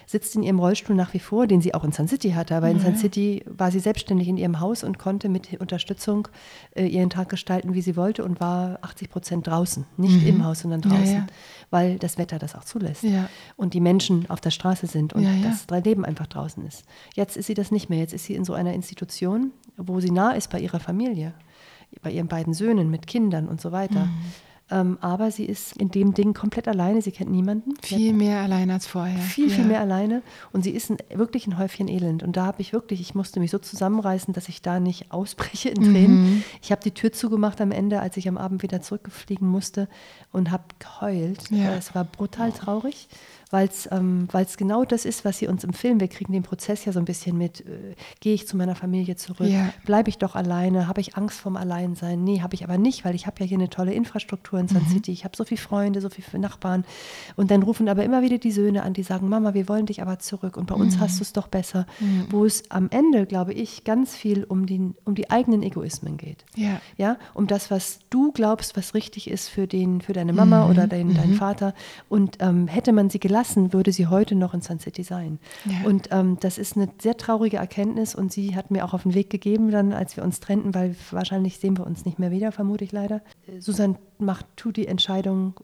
Sitzt in ihrem Rollstuhl nach wie vor, den sie auch in Sun City hatte. Aber in Sun City war sie selbstständig in ihrem Haus und konnte mit Unterstützung äh, ihren Tag gestalten, wie sie wollte und war 80 Prozent draußen. Nicht mhm. im Haus, sondern draußen, ja, ja. weil das Wetter das auch zulässt. Ja. Und die Menschen auf der Straße sind und das Leben einfach draußen ist. Jetzt ist sie das nicht mehr. Jetzt ist sie in so einer Institution, wo sie nah ist bei ihrer Familie, bei ihren beiden Söhnen mit Kindern und so weiter. Mhm Ähm, aber sie ist in dem Ding komplett alleine. Sie kennt niemanden. Viel mehr alleine als vorher. Viel, ja. viel mehr alleine. Und sie ist ein, wirklich ein Häufchen Elend. Und da habe ich wirklich, ich musste mich so zusammenreißen, dass ich da nicht ausbreche in Tränen. Mhm. Ich habe die Tür zugemacht am Ende, als ich am Abend wieder zurückfliegen musste und habe geheult. Ja. Es war brutal traurig weil es ähm, genau das ist, was sie uns im Film, wir kriegen den Prozess ja so ein bisschen mit, äh, gehe ich zu meiner Familie zurück, ja. bleibe ich doch alleine, habe ich Angst vorm Alleinsein? Nee, habe ich aber nicht, weil ich habe ja hier eine tolle Infrastruktur in Sun mhm. City, ich habe so viele Freunde, so viele Nachbarn und dann rufen aber immer wieder die Söhne an, die sagen, Mama, wir wollen dich aber zurück und bei uns mhm. hast du es doch besser, mhm. wo es am Ende, glaube ich, ganz viel um die, um die eigenen Egoismen geht. Ja. ja, um das, was du glaubst, was richtig ist für, den, für deine Mama mhm. oder den, deinen mhm. Vater und ähm, hätte man sie gelassen, gelassen, würde sie heute noch in Sun City sein. Ja. Und ähm, das ist eine sehr traurige Erkenntnis und sie hat mir auch auf den Weg gegeben, dann, als wir uns trennten, weil wahrscheinlich sehen wir uns nicht mehr wieder, vermute ich leider. Susan macht, tut die Entscheidung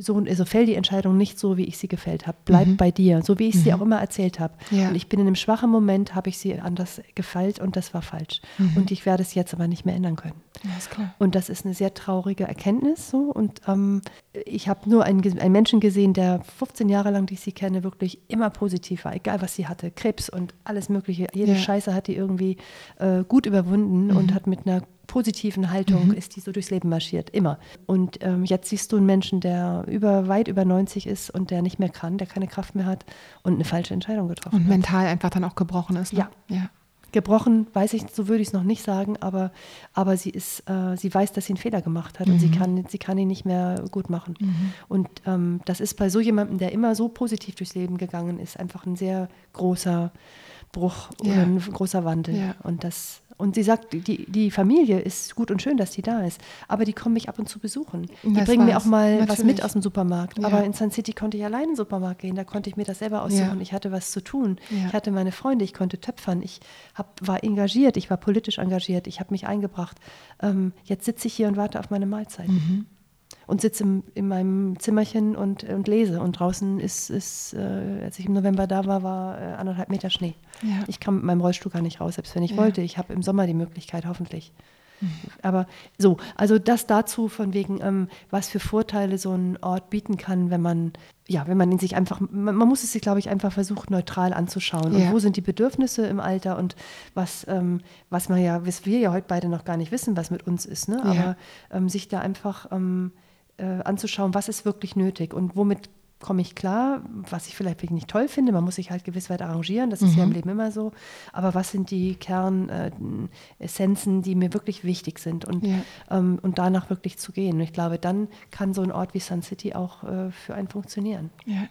so, also fällt die Entscheidung nicht so, wie ich sie gefällt habe. Bleib mhm. bei dir, so wie ich mhm. sie auch immer erzählt habe. Ja. Und ich bin in einem schwachen Moment, habe ich sie anders gefällt und das war falsch. Mhm. Und ich werde es jetzt aber nicht mehr ändern können. Ja, und das ist eine sehr traurige Erkenntnis. So. Und ähm, ich habe nur einen, einen, Menschen gesehen, der 15 Jahre lang, die ich sie kenne, wirklich immer positiv war, egal was sie hatte. Krebs und alles Mögliche. Jede ja. Scheiße hat die irgendwie äh, gut überwunden und mhm. hat mit einer positiven Haltung mhm. ist die so durchs Leben marschiert, immer. Und ähm, jetzt siehst du einen Menschen, der über, weit über 90 ist und der nicht mehr kann, der keine Kraft mehr hat und eine falsche Entscheidung getroffen und hat. Und mental einfach dann auch gebrochen ist. Ne? Ja. ja. Gebrochen, weiß ich, so würde ich es noch nicht sagen, aber, aber sie ist, äh, sie weiß, dass sie einen Fehler gemacht hat mhm. und sie mhm. kann, sie kann ihn nicht mehr gut machen. Mhm. Und ähm, das ist bei so jemandem, der immer so positiv durchs Leben gegangen ist, einfach ein sehr großer Bruch ja. oder ein großer Wandel. Ja. Und das und sie sagt, die, die Familie ist gut und schön, dass die da ist, aber die kommen mich ab und zu besuchen. Die das bringen mir auch mal Natürlich. was mit aus dem Supermarkt. Ja. Aber in Sun City konnte ich allein in den Supermarkt gehen, da konnte ich mir das selber aussuchen. Ja. Ich hatte was zu tun. Ja. Ich hatte meine Freunde, ich konnte töpfern, ich hab, war engagiert, ich war politisch engagiert, ich habe mich eingebracht. Ähm, jetzt sitze ich hier und warte auf meine Mahlzeit. Mhm und sitze im, in meinem Zimmerchen und, und lese. Und draußen ist, ist äh, als ich im November da war, war äh, anderthalb Meter Schnee. Ja. Ich kam mit meinem Rollstuhl gar nicht raus, selbst wenn ich ja. wollte. Ich habe im Sommer die Möglichkeit, hoffentlich. Mhm. Aber so, also das dazu von wegen, ähm, was für Vorteile so ein Ort bieten kann, wenn man, ja, wenn man ihn sich einfach, man, man muss es sich, glaube ich, einfach versuchen, neutral anzuschauen. Ja. Und wo sind die Bedürfnisse im Alter und was, ähm, was man ja, was wir ja heute beide noch gar nicht wissen, was mit uns ist, ne? Aber ähm, sich da einfach ähm, äh, anzuschauen, was ist wirklich nötig und womit komme ich klar, was ich vielleicht wirklich nicht toll finde. Man muss sich halt gewiss weit arrangieren, das ist mhm. ja im mhm. Leben immer so. Aber was sind die Kernessenzen, äh, die mir wirklich wichtig sind und, ja. ähm, und danach wirklich zu gehen. Und ich glaube, dann kann so ein Ort wie Sun City auch äh, für einen funktionieren. Ja.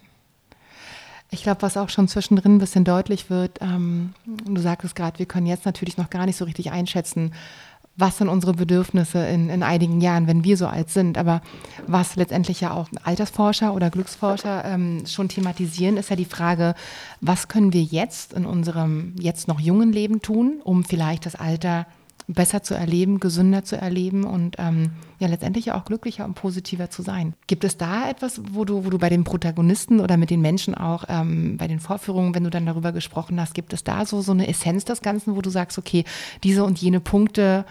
Ich glaube, was auch schon zwischendrin ein bisschen deutlich wird, ähm, du sagtest gerade, wir können jetzt natürlich noch gar nicht so richtig einschätzen, was sind unsere Bedürfnisse in, in einigen Jahren, wenn wir so alt sind. Aber was letztendlich ja auch Altersforscher oder Glücksforscher ähm, schon thematisieren, ist ja die Frage, was können wir jetzt in unserem jetzt noch jungen Leben tun, um vielleicht das Alter besser zu erleben, gesünder zu erleben und ähm, ja letztendlich auch glücklicher und positiver zu sein. Gibt es da etwas, wo du, wo du bei den Protagonisten oder mit den Menschen auch ähm, bei den Vorführungen, wenn du dann darüber gesprochen hast, gibt es da so, so eine Essenz des Ganzen, wo du sagst, okay, diese und jene Punkte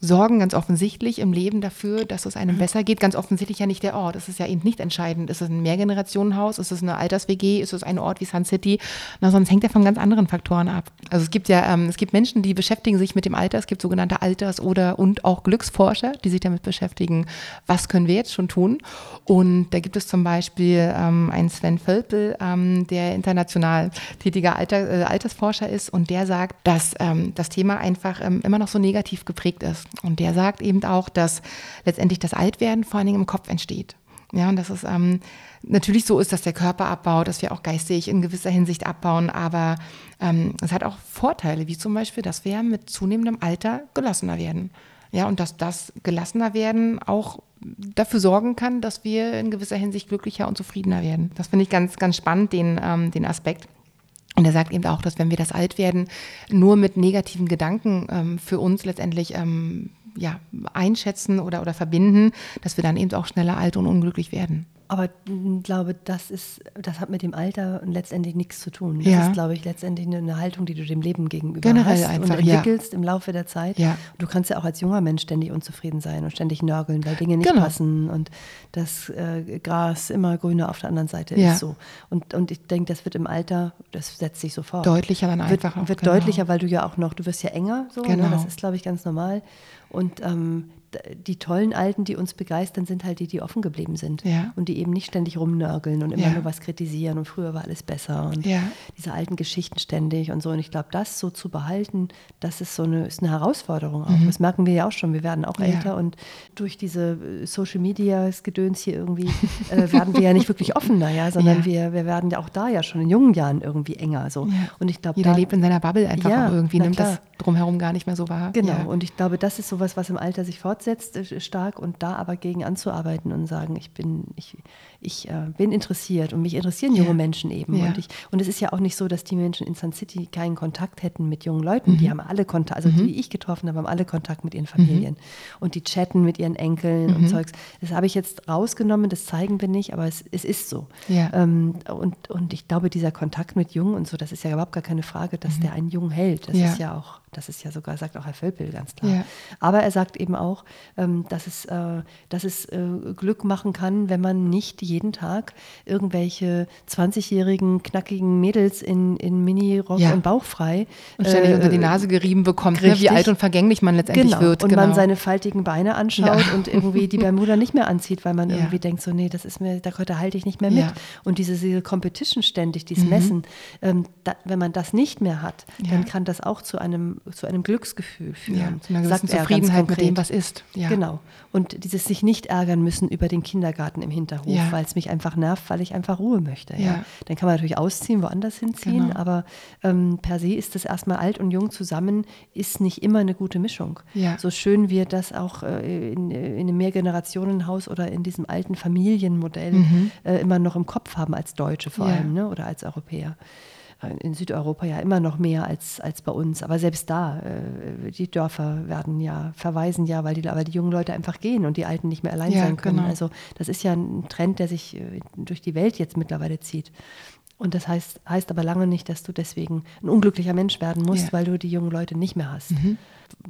sorgen ganz offensichtlich im Leben dafür, dass es einem besser geht. Ganz offensichtlich ja nicht der Ort. Es ist ja eben nicht entscheidend. Ist es ein Mehrgenerationenhaus? Ist es eine Alters-WG? Ist es ein Ort wie Sun City? Na, sonst hängt ja von ganz anderen Faktoren ab. Also es gibt ja, ähm, es gibt Menschen, die beschäftigen sich mit dem Alter. Es gibt sogenannte Alters- oder und auch Glücksforscher, die sich damit beschäftigen, was können wir jetzt schon tun? Und da gibt es zum Beispiel ähm, einen Sven Völpel, ähm, der international tätiger Alter, äh, Altersforscher ist und der sagt, dass ähm, das Thema einfach ähm, immer noch so negativ geprägt ist. Und der sagt eben auch, dass letztendlich das Altwerden vor allen Dingen im Kopf entsteht. Ja, und dass es ähm, natürlich so ist, dass der Körper abbaut, dass wir auch geistig in gewisser Hinsicht abbauen, aber ähm, es hat auch Vorteile, wie zum Beispiel, dass wir mit zunehmendem Alter gelassener werden. Ja, und dass das gelassener werden auch dafür sorgen kann, dass wir in gewisser Hinsicht glücklicher und zufriedener werden. Das finde ich ganz, ganz spannend, den, ähm, den Aspekt. Und er sagt eben auch, dass wenn wir das Altwerden nur mit negativen Gedanken ähm, für uns letztendlich ähm, ja, einschätzen oder, oder verbinden, dass wir dann eben auch schneller alt und unglücklich werden. aber ich glaube, das ist, das hat mit dem Alter letztendlich nichts zu tun. Das ja. ist, glaube ich, letztendlich eine Haltung, die du dem Leben gegenüber Generell hast einfach, und entwickelst ja. im Laufe der Zeit. Ja. du kannst ja auch als junger Mensch ständig unzufrieden sein und ständig nörgeln, weil Dinge nicht genau. passen und das äh, Gras immer grüner auf der anderen Seite ist so. Und, und ich denke, das wird im Alter, das setzt sich sofort. Deutlicher dann einfach. Wird, wird genau. deutlicher, weil du ja auch noch, du wirst ja enger, so, genau. ne? das ist, glaube ich, ganz normal. Und ähm, die tollen Alten, die uns begeistern, sind halt die, die offen geblieben sind ja. und die eben nicht ständig rumnörgeln und immer ja. nur was kritisieren und früher war alles besser und ja. diese alten Geschichten ständig und so. Und ich glaube, das so zu behalten, das ist so eine, ist eine Herausforderung auch. Mhm. Das merken wir ja auch schon. Wir werden auch älter und durch diese äh, Social Media Gedöns hier irgendwie äh, werden wir ja nicht wirklich offener, <laughs> ja, sondern Wir, wir werden ja auch da ja schon in jungen Jahren irgendwie enger. So. Und ich glaube, jeder da, lebt in seiner Bubble einfach auch irgendwie, nimmt das drumherum gar nicht mehr so wahr. Genau. Und ich glaube, das ist sowas, was im Alter sich fortsetzt äh, stark und da aber gegen anzuarbeiten und sagen, ich bin, ich, ich äh, bin interessiert und mich interessieren junge ja. Menschen eben. Ja. Und, ich, und es ist ja auch nicht so, dass die Menschen in Sun City keinen Kontakt hätten mit jungen Leuten. Mhm. Die haben alle Kontakt, also mhm. die, die ich getroffen habe, haben alle Kontakt mit ihren Familien. Mhm. Und die chatten mit ihren Enkeln und mhm. Zeugs. Das habe ich jetzt rausgenommen, das zeigen wir nicht, aber es, es ist so. Ja. Ähm, und, und ich glaube, dieser Kontakt mit Jungen und so, das ist ja überhaupt gar keine Frage, dass mhm. der einen Jungen hält. Das ist ja auch, das ist ja sogar, sagt auch Herr Völpel ganz klar. Aber er sagt eben auch, ähm, dass es, äh, dass es äh, Glück machen kann, wenn man nicht jeden Tag irgendwelche 20-jährigen, knackigen Mädels in, in Mini-Rock ja. und bauchfrei. Und ständig äh, unter die Nase gerieben bekommt, ne? wie alt und vergänglich man letztendlich genau. wird. Und genau. man seine faltigen Beine anschaut ja. und irgendwie die <laughs> Bermuda nicht mehr anzieht, weil man ja. irgendwie denkt, so, nee, das ist mir, da, da halte ich nicht mehr mit. Und diese, diese Competition ständig, dieses mhm. Messen, ähm, da, wenn man das nicht mehr hat, dann kann das auch zu einem, zu einem Glücksgefühl führen. zu einer gewissen Zufriedenheit mit dem, was ist. Genau. Und dieses sich nicht ärgern müssen über den Kindergarten im Hinterhof, weil es mich einfach nervt, weil ich einfach Ruhe möchte. Ja. Dann kann man natürlich ausziehen, woanders hinziehen, genau. aber ähm, per se ist das erstmal alt und jung zusammen, ist nicht immer eine gute Mischung. Ja. So schön wir das auch äh, in, in, einem Mehrgenerationenhaus oder in diesem alten Familienmodell mhm. äh, immer noch im Kopf haben als Deutsche vor ja. allem ne? oder als Europäer in Südeuropa ja immer noch mehr als, als bei uns. Aber selbst da, äh, die Dörfer werden ja, verweisen ja, weil die, weil die jungen Leute einfach gehen und die Alten nicht mehr allein ja, sein können. Genau. Also das ist ja ein Trend, der sich äh, durch die Welt jetzt mittlerweile zieht. Und das heißt, heißt aber lange nicht, dass du deswegen ein unglücklicher Mensch werden musst, ja. weil du die jungen Leute nicht mehr hast. Mhm.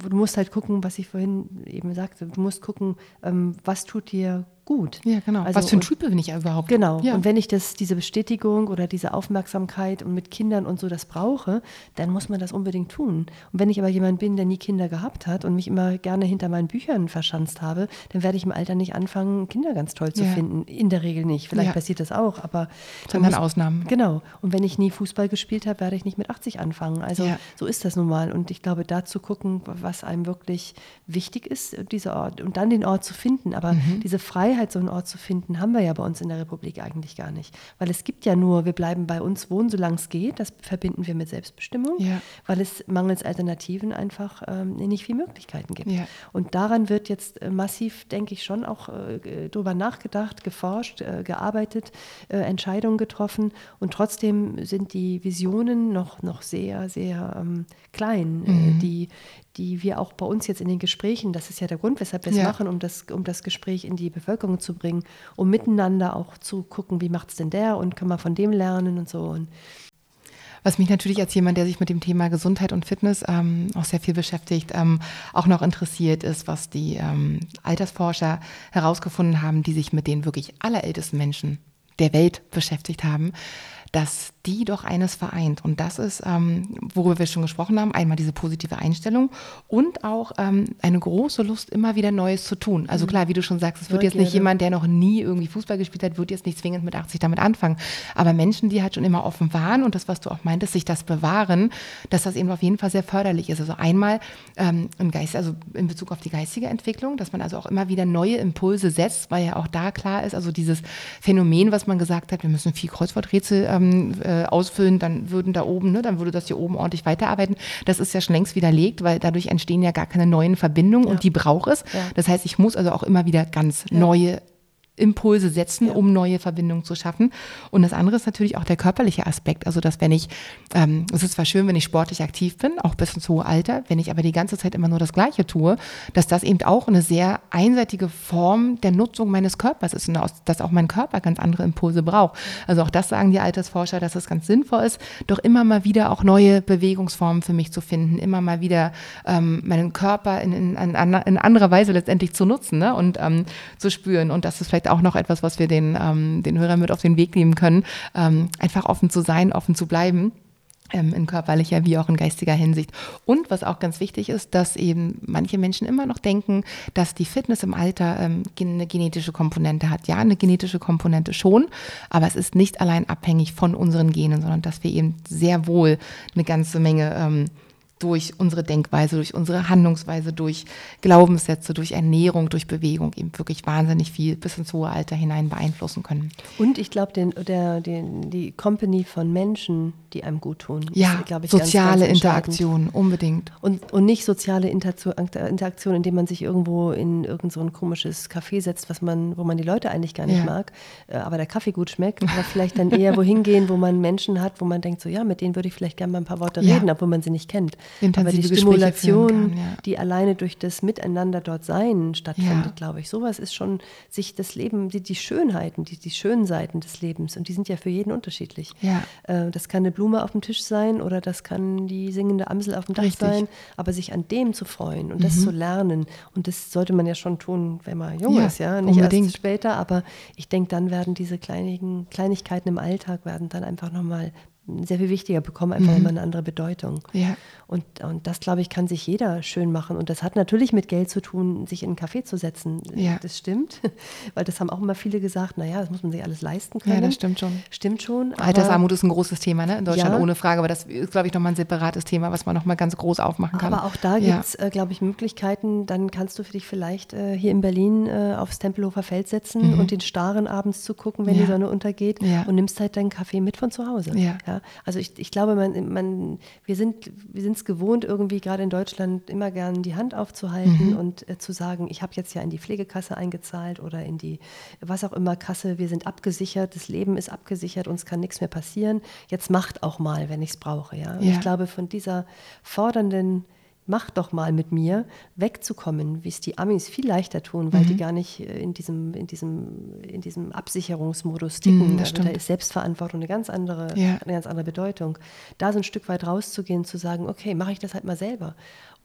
Du musst halt gucken, was ich vorhin eben sagte, du musst gucken, ähm, was tut dir gut. Ja, genau. Also, Was für ein Typ bin ich überhaupt? Genau. Ja. Und wenn ich das, diese Bestätigung oder diese Aufmerksamkeit und mit Kindern und so das brauche, dann muss man das unbedingt tun. Und wenn ich aber jemand bin, der nie Kinder gehabt hat und mich immer gerne hinter meinen Büchern verschanzt habe, dann werde ich im Alter nicht anfangen, Kinder ganz toll zu ja. finden. In der Regel nicht. Vielleicht ja. passiert das auch, aber. Dann muss, Ausnahmen. Genau. Und wenn ich nie Fußball gespielt habe, werde ich nicht mit 80 anfangen. Also so ist das nun mal. Und ich glaube, da zu gucken, was einem wirklich wichtig ist, dieser Ort und dann den Ort zu finden. Aber mhm. diese Freiheit, so einen Ort zu finden, haben wir ja bei uns in der Republik eigentlich gar nicht. Weil es gibt ja nur, wir bleiben bei uns wohnen, solange es geht. Das verbinden wir mit Selbstbestimmung, ja. weil es mangels Alternativen einfach ähm, nicht viele Möglichkeiten gibt. Ja. Und daran wird jetzt äh, massiv, denke ich, schon auch äh, drüber nachgedacht, geforscht, äh, gearbeitet, äh, Entscheidungen getroffen. Und trotzdem sind die Visionen noch, noch sehr, sehr ähm, klein, äh, mhm. die, die wir auch bei uns jetzt in den Gesprächen, das ist ja der Grund, weshalb wir es ja. machen, um das, um das Gespräch in die Bevölkerung zu bringen, um miteinander auch zu gucken, wie macht es denn der und kann man von dem lernen und so. Und was mich natürlich als jemand, der sich mit dem Thema Gesundheit und Fitness ähm, auch sehr viel beschäftigt, ähm, auch noch interessiert ist, was die ähm, Altersforscher herausgefunden haben, die sich mit den wirklich allerältesten Menschen der Welt beschäftigt haben dass die doch eines vereint. Und das ist, ähm, worüber wir schon gesprochen haben, einmal diese positive Einstellung und auch ähm, eine große Lust, immer wieder Neues zu tun. Also mhm. klar, wie du schon sagst, es wird jetzt nicht jemand, der noch nie irgendwie Fußball gespielt hat, wird jetzt nicht zwingend mit 80 damit anfangen. Aber Menschen, die halt schon immer offen waren und das, was du auch meintest, sich das bewahren, dass das eben auf jeden Fall sehr förderlich ist. Also einmal ähm, im Geist, also in Bezug auf die geistige Entwicklung, dass man also auch immer wieder neue Impulse setzt, weil ja auch da klar ist, also dieses Phänomen, was man gesagt hat, wir müssen viel Kreuzworträtsel ähm, äh, ausfüllen, dann würden da oben, ne, dann würde das hier oben ordentlich weiterarbeiten. Das ist ja schon längst widerlegt, weil dadurch entstehen ja gar keine neuen Verbindungen ja. und die braucht es. Ja. Das heißt, ich muss also auch immer wieder ganz neue Impulse setzen, ja. um neue Verbindungen zu schaffen. Und das andere ist natürlich auch der körperliche Aspekt. Also, dass wenn ich, ähm, es ist zwar schön, wenn ich sportlich aktiv bin, auch bis ins hohe Alter, wenn ich aber die ganze Zeit immer nur das Gleiche tue, dass das eben auch eine sehr einseitige Form der Nutzung meines Körpers ist und dass auch mein Körper ganz andere Impulse braucht. Also auch das sagen die Altersforscher, dass es ganz sinnvoll ist, doch immer mal wieder auch neue Bewegungsformen für mich zu finden, immer mal wieder ähm, meinen Körper in, in, in, in anderer Weise letztendlich zu nutzen ne? und ähm, zu spüren. Und das ist vielleicht auch noch etwas, was wir den, ähm, den Hörern mit auf den Weg nehmen können, ähm, einfach offen zu sein, offen zu bleiben ähm, in körperlicher wie auch in geistiger Hinsicht. Und was auch ganz wichtig ist, dass eben manche Menschen immer noch denken, dass die Fitness im Alter ähm, eine genetische Komponente hat. Ja, eine genetische Komponente schon, aber es ist nicht allein abhängig von unseren Genen, sondern dass wir eben sehr wohl eine ganze Menge ähm, durch unsere Denkweise, durch unsere Handlungsweise, durch Glaubenssätze, durch Ernährung, durch Bewegung eben wirklich wahnsinnig viel bis ins hohe Alter hinein beeinflussen können. Und ich glaube, den, der, den, die Company von Menschen, die einem gut tun. Ja, ich, soziale ganz, ganz Interaktion, unbedingt. Und, und nicht soziale Interaktion, indem man sich irgendwo in irgendein so ein komisches Café setzt, was man, wo man die Leute eigentlich gar nicht ja. mag, äh, aber der Kaffee gut schmeckt. Aber vielleicht dann eher wohin gehen, wo man Menschen hat, wo man denkt, so ja, mit denen würde ich vielleicht gerne mal ein paar Worte ja. reden, obwohl man sie nicht kennt. Aber die Stimulation, kann, ja. die alleine durch das Miteinander dort sein stattfindet, ja. glaube ich, sowas ist schon sich das Leben, die, die Schönheiten, die, die schönen Seiten des Lebens und die sind ja für jeden unterschiedlich. Ja. Äh, das kann eine Blume auf dem Tisch sein oder das kann die singende Amsel auf dem Dach Richtig. sein, aber sich an dem zu freuen und mhm. das zu lernen und das sollte man ja schon tun, wenn man jung ist, ja, nicht unbedingt. erst später, aber ich denke, dann werden diese kleinigen Kleinigkeiten im Alltag werden dann einfach nochmal sehr viel wichtiger bekommen, einfach mhm. immer eine andere Bedeutung. Ja. Und, und das, glaube ich, kann sich jeder schön machen. Und das hat natürlich mit Geld zu tun, sich in einen Café zu setzen. Ja. Das stimmt. <laughs> Weil das haben auch immer viele gesagt, naja, das muss man sich alles leisten können. Ja, das stimmt schon. Stimmt schon. Altersarmut ist ein großes Thema ne? in Deutschland, ja. ohne Frage. Aber das ist, glaube ich, nochmal ein separates Thema, was man nochmal ganz groß aufmachen kann. Aber auch da gibt es, äh, glaube ich, Möglichkeiten. Dann kannst du für dich vielleicht äh, hier in Berlin äh, aufs Tempelhofer Feld setzen mhm. und den Staren abends zu gucken, wenn die Sonne untergeht und nimmst halt deinen Kaffee mit von zu Hause. Ja. Also ich, ich glaube, man, man, wir sind wir es gewohnt, irgendwie gerade in Deutschland immer gern die Hand aufzuhalten mhm. und äh, zu sagen, ich habe jetzt ja in die Pflegekasse eingezahlt oder in die was auch immer Kasse, wir sind abgesichert, das Leben ist abgesichert, uns kann nichts mehr passieren. Jetzt macht auch mal, wenn ich es brauche. Ja? ja. Ich glaube, von dieser fordernden mach doch mal mit mir, wegzukommen, wie es die Amis viel leichter tun, weil mhm. die gar nicht äh, in diesem, in diesem, in diesem Absicherungsmodus ticken. Mhm, also da ist Selbstverantwortung eine ganz andere, ja. eine ganz andere Bedeutung. Da so ein Stück weit rauszugehen, zu sagen, okay, mache ich das halt mal selber.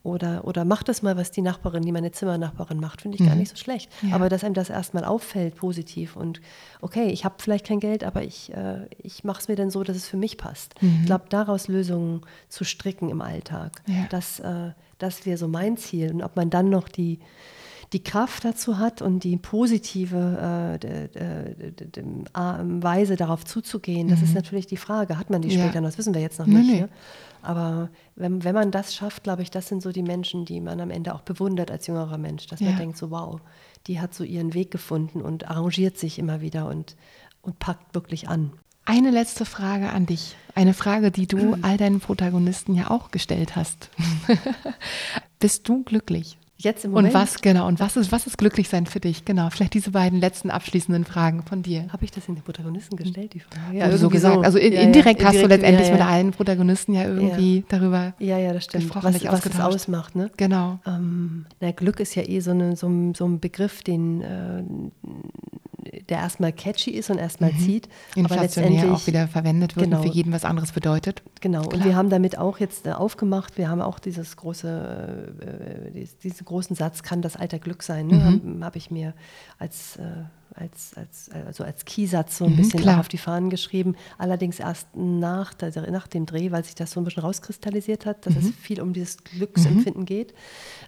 Oder, oder mach das mal, was die Nachbarin, die meine Zimmernachbarin macht, finde ich mhm. gar nicht so schlecht. Ja. Aber dass einem das erstmal auffällt, positiv und okay, ich habe vielleicht kein Geld, aber ich, äh, ich mache es mir dann so, dass es für mich passt. Mhm. Ich glaube, daraus Lösungen zu stricken im Alltag, ja. das, äh, das wäre so mein Ziel. Und ob man dann noch die, die Kraft dazu hat und die positive äh, Weise darauf zuzugehen, das ist mhm. natürlich die Frage. Hat man die später noch? Das wissen wir jetzt noch nicht. Ne? Aber wenn, wenn man das schafft, glaube ich, das sind so die Menschen, die man am Ende auch bewundert als jüngerer Mensch, dass man denkt so, wow, die hat so ihren Weg gefunden und arrangiert sich immer wieder und, und packt wirklich an. Eine letzte Frage an dich. Eine Frage, die du <clears throat> all deinen Protagonisten ja auch gestellt hast. <laughs> Bist du glücklich? Jetzt im Moment. Und was, genau, und was ist, was ist Glücklichsein für dich? Genau, vielleicht diese beiden letzten abschließenden Fragen von dir. Habe ich das in den Protagonisten gestellt, die Frage? Ja, so gesagt. So. Also in, ja, indirekt ja, hast indirekt, du letztendlich ja, mit allen Protagonisten ja irgendwie darüber Ja, ja, das stimmt. Gesprochen, was, was es ausmacht, ne? Genau. Ähm, na, Glück ist ja eh so, eine, so, so ein Begriff, den äh, der erstmal catchy ist und erstmal mhm. zieht. Inflationär aber auch wieder verwendet wird genau, und für jeden was anderes bedeutet. Genau, Klar. und wir haben damit auch jetzt äh, aufgemacht, wir haben auch dieses große, äh, diesen großen Satz, kann das Alter Glück sein, ne? mhm. habe hab ich mir als äh, als, als, also als Keysatz so ein mhm, bisschen auf die Fahnen geschrieben. Allerdings erst nach, der, nach dem Dreh, weil sich das so ein bisschen rauskristallisiert hat, dass mhm. es viel um dieses Glücksempfinden mhm. geht.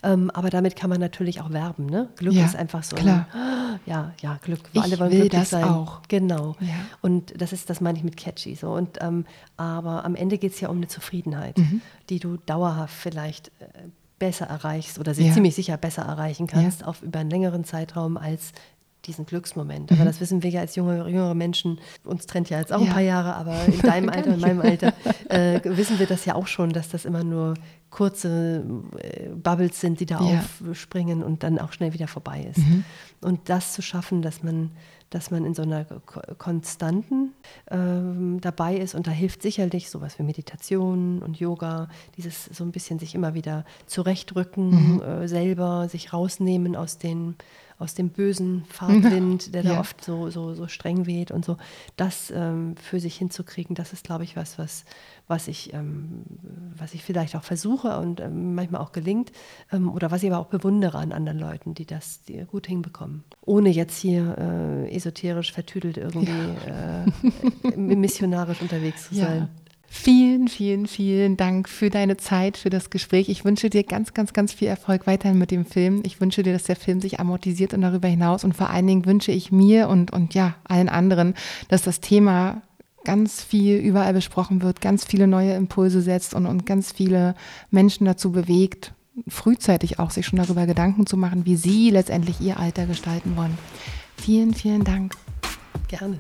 Ähm, aber damit kann man natürlich auch werben. Ne? Glück ja, ist einfach so. Klar. Ein, ja, ja, Glück. Ich alle wollen will das sein. auch. Genau. Ja. Und das ist, das meine ich mit catchy. So. Und, ähm, aber am Ende geht es ja um eine Zufriedenheit, mhm. die du dauerhaft vielleicht äh, besser erreichst oder ja. ziemlich sicher besser erreichen kannst, ja. auf über einen längeren Zeitraum als diesen Glücksmoment. Aber mhm. das wissen wir ja als junge, jüngere Menschen, uns trennt ja jetzt auch ja. ein paar Jahre, aber <laughs> in deinem Alter, in meinem Alter, äh, wissen wir das ja auch schon, dass das immer nur kurze äh, Bubbles sind, die da ja. aufspringen und dann auch schnell wieder vorbei ist. Mhm. Und das zu schaffen, dass man dass man in so einer konstanten ähm, dabei ist. Und da hilft sicherlich sowas wie Meditation und Yoga, dieses so ein bisschen sich immer wieder zurechtrücken, mhm. äh, selber sich rausnehmen aus den aus dem bösen Fahrtwind, <laughs> der ja. da oft so, so, so streng weht und so, das ähm, für sich hinzukriegen, das ist, glaube ich, was, was, was, ich, ähm, was ich vielleicht auch versuche und ähm, manchmal auch gelingt ähm, oder was ich aber auch bewundere an anderen Leuten, die das die gut hinbekommen. Ohne jetzt hier äh, esoterisch vertüdelt irgendwie ja. äh, missionarisch unterwegs zu sein. Ja. Vielen, vielen, vielen Dank für deine Zeit, für das Gespräch. Ich wünsche dir ganz, ganz, ganz viel Erfolg weiterhin mit dem Film. Ich wünsche dir, dass der Film sich amortisiert und darüber hinaus. Und vor allen Dingen wünsche ich mir und, und ja, allen anderen, dass das Thema ganz viel überall besprochen wird, ganz viele neue Impulse setzt und, und ganz viele Menschen dazu bewegt, frühzeitig auch sich schon darüber Gedanken zu machen, wie sie letztendlich ihr Alter gestalten wollen. Vielen, vielen Dank. Gerne.